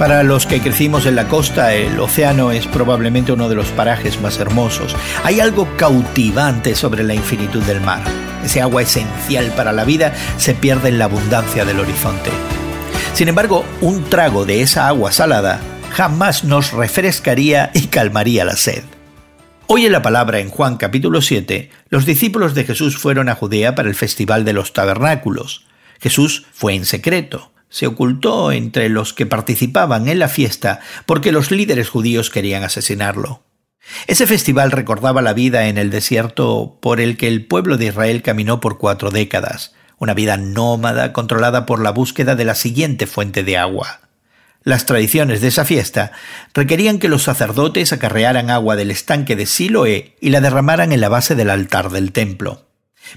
Para los que crecimos en la costa, el océano es probablemente uno de los parajes más hermosos. Hay algo cautivante sobre la infinitud del mar. Ese agua esencial para la vida se pierde en la abundancia del horizonte. Sin embargo, un trago de esa agua salada jamás nos refrescaría y calmaría la sed. Hoy en la palabra en Juan capítulo 7, los discípulos de Jesús fueron a Judea para el festival de los tabernáculos. Jesús fue en secreto se ocultó entre los que participaban en la fiesta porque los líderes judíos querían asesinarlo. Ese festival recordaba la vida en el desierto por el que el pueblo de Israel caminó por cuatro décadas, una vida nómada controlada por la búsqueda de la siguiente fuente de agua. Las tradiciones de esa fiesta requerían que los sacerdotes acarrearan agua del estanque de Siloé y la derramaran en la base del altar del templo.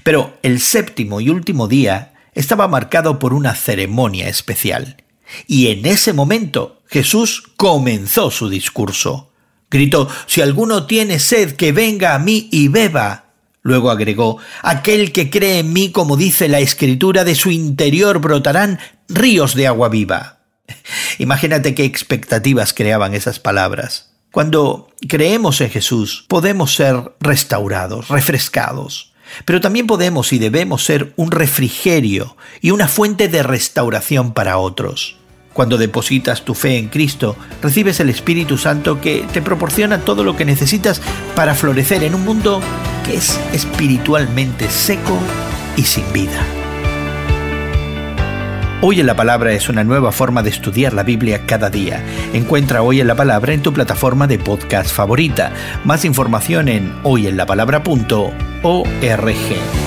Pero el séptimo y último día estaba marcado por una ceremonia especial. Y en ese momento Jesús comenzó su discurso. Gritó, Si alguno tiene sed, que venga a mí y beba. Luego agregó, Aquel que cree en mí, como dice la Escritura, de su interior brotarán ríos de agua viva. Imagínate qué expectativas creaban esas palabras. Cuando creemos en Jesús, podemos ser restaurados, refrescados. Pero también podemos y debemos ser un refrigerio y una fuente de restauración para otros. Cuando depositas tu fe en Cristo, recibes el Espíritu Santo que te proporciona todo lo que necesitas para florecer en un mundo que es espiritualmente seco y sin vida. Hoy en la Palabra es una nueva forma de estudiar la Biblia cada día. Encuentra Hoy en la Palabra en tu plataforma de podcast favorita. Más información en hoyenlapalabra.org org.